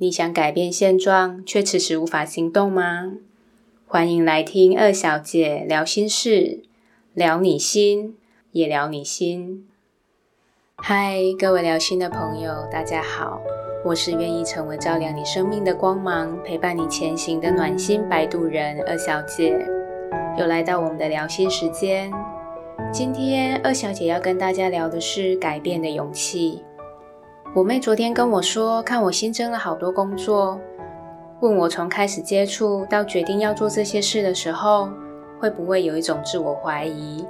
你想改变现状，却迟迟无法行动吗？欢迎来听二小姐聊心事，聊你心，也聊你心。嗨，各位聊心的朋友，大家好，我是愿意成为照亮你生命的光芒，陪伴你前行的暖心摆渡人二小姐。又来到我们的聊心时间，今天二小姐要跟大家聊的是改变的勇气。我妹昨天跟我说，看我新增了好多工作，问我从开始接触到决定要做这些事的时候，会不会有一种自我怀疑，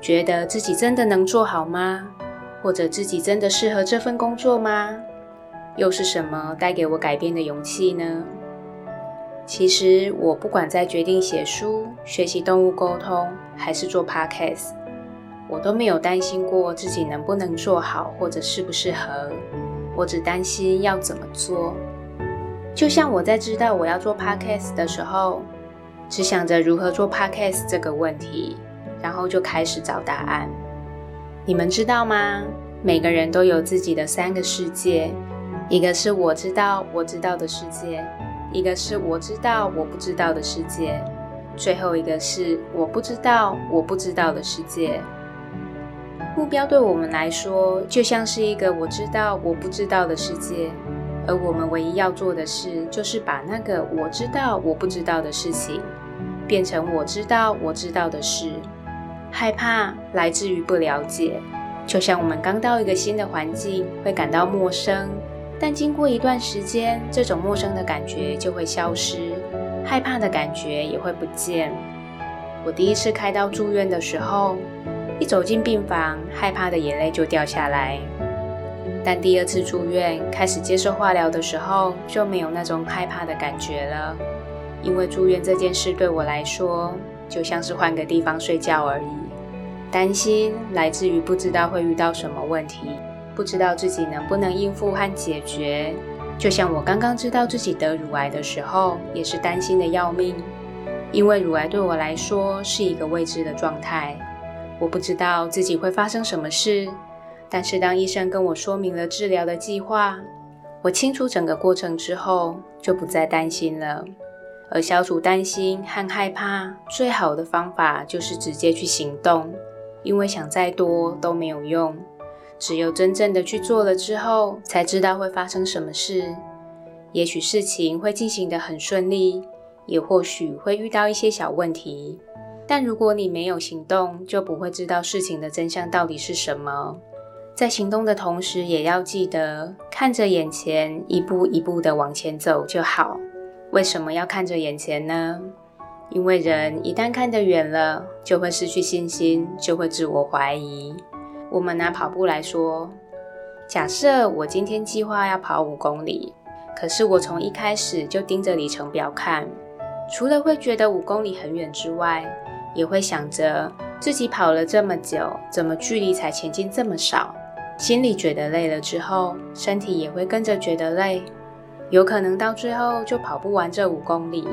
觉得自己真的能做好吗？或者自己真的适合这份工作吗？又是什么带给我改变的勇气呢？其实我不管在决定写书、学习动物沟通，还是做 podcast。我都没有担心过自己能不能做好，或者适不适合。我只担心要怎么做。就像我在知道我要做 podcast 的时候，只想着如何做 podcast 这个问题，然后就开始找答案。你们知道吗？每个人都有自己的三个世界，一个是我知道我知道的世界，一个是我知道我不知道的世界，最后一个是我不知道我不知道的世界。目标对我们来说，就像是一个我知道我不知道的世界，而我们唯一要做的事，就是把那个我知道我不知道的事情，变成我知道我知道的事。害怕来自于不了解，就像我们刚到一个新的环境，会感到陌生，但经过一段时间，这种陌生的感觉就会消失，害怕的感觉也会不见。我第一次开刀住院的时候。一走进病房，害怕的眼泪就掉下来。但第二次住院，开始接受化疗的时候，就没有那种害怕的感觉了。因为住院这件事对我来说，就像是换个地方睡觉而已。担心来自于不知道会遇到什么问题，不知道自己能不能应付和解决。就像我刚刚知道自己得乳癌的时候，也是担心的要命，因为乳癌对我来说是一个未知的状态。我不知道自己会发生什么事，但是当医生跟我说明了治疗的计划，我清楚整个过程之后，就不再担心了。而消除担心和害怕最好的方法就是直接去行动，因为想再多都没有用。只有真正的去做了之后，才知道会发生什么事。也许事情会进行得很顺利，也或许会遇到一些小问题。但如果你没有行动，就不会知道事情的真相到底是什么。在行动的同时，也要记得看着眼前，一步一步的往前走就好。为什么要看着眼前呢？因为人一旦看得远了，就会失去信心，就会自我怀疑。我们拿跑步来说，假设我今天计划要跑五公里，可是我从一开始就盯着里程表看，除了会觉得五公里很远之外，也会想着自己跑了这么久，怎么距离才前进这么少？心里觉得累了之后，身体也会跟着觉得累，有可能到最后就跑不完这五公里。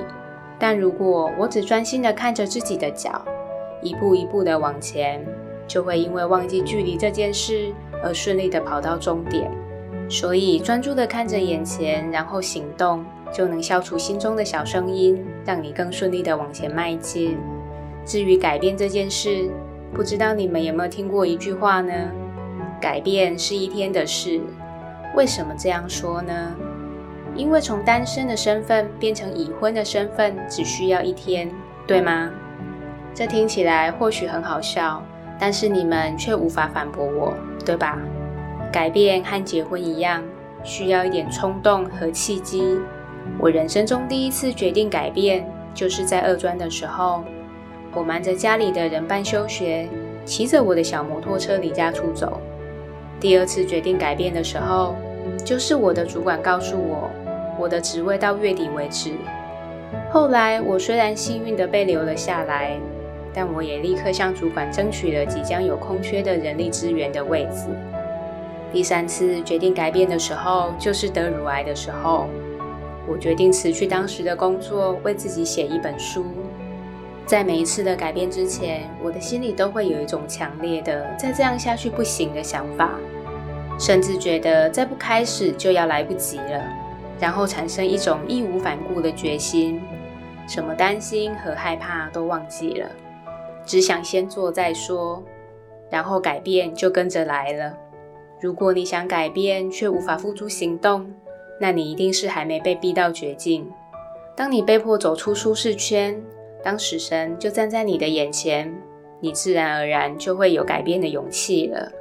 但如果我只专心的看着自己的脚，一步一步的往前，就会因为忘记距离这件事而顺利的跑到终点。所以专注的看着眼前，然后行动，就能消除心中的小声音，让你更顺利的往前迈进。至于改变这件事，不知道你们有没有听过一句话呢？改变是一天的事。为什么这样说呢？因为从单身的身份变成已婚的身份只需要一天，对吗？这听起来或许很好笑，但是你们却无法反驳我，对吧？改变和结婚一样，需要一点冲动和契机。我人生中第一次决定改变，就是在二专的时候。我瞒着家里的人办休学，骑着我的小摩托车离家出走。第二次决定改变的时候，就是我的主管告诉我，我的职位到月底为止。后来我虽然幸运的被留了下来，但我也立刻向主管争取了即将有空缺的人力资源的位置。第三次决定改变的时候，就是得乳癌的时候，我决定辞去当时的工作，为自己写一本书。在每一次的改变之前，我的心里都会有一种强烈的再这样下去不行的想法，甚至觉得再不开始就要来不及了。然后产生一种义无反顾的决心，什么担心和害怕都忘记了，只想先做再说，然后改变就跟着来了。如果你想改变却无法付诸行动，那你一定是还没被逼到绝境。当你被迫走出舒适圈，当死神就站在你的眼前，你自然而然就会有改变的勇气了。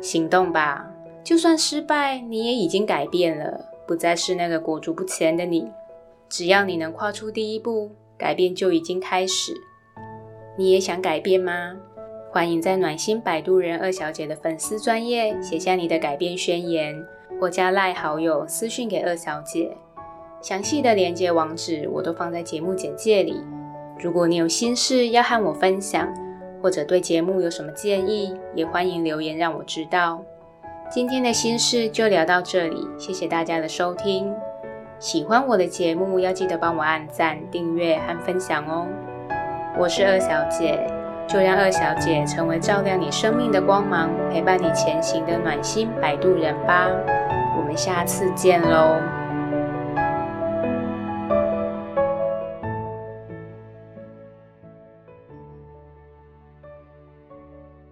行动吧，就算失败，你也已经改变了。不再是那个裹足不前的你，只要你能跨出第一步，改变就已经开始。你也想改变吗？欢迎在暖心摆渡人二小姐的粉丝专业写下你的改变宣言，或加赖好友私讯给二小姐。详细的连接网址我都放在节目简介里。如果你有心事要和我分享，或者对节目有什么建议，也欢迎留言让我知道。今天的心事就聊到这里，谢谢大家的收听。喜欢我的节目，要记得帮我按赞、订阅和分享哦。我是二小姐，就让二小姐成为照亮你生命的光芒，陪伴你前行的暖心摆渡人吧。我们下次见喽。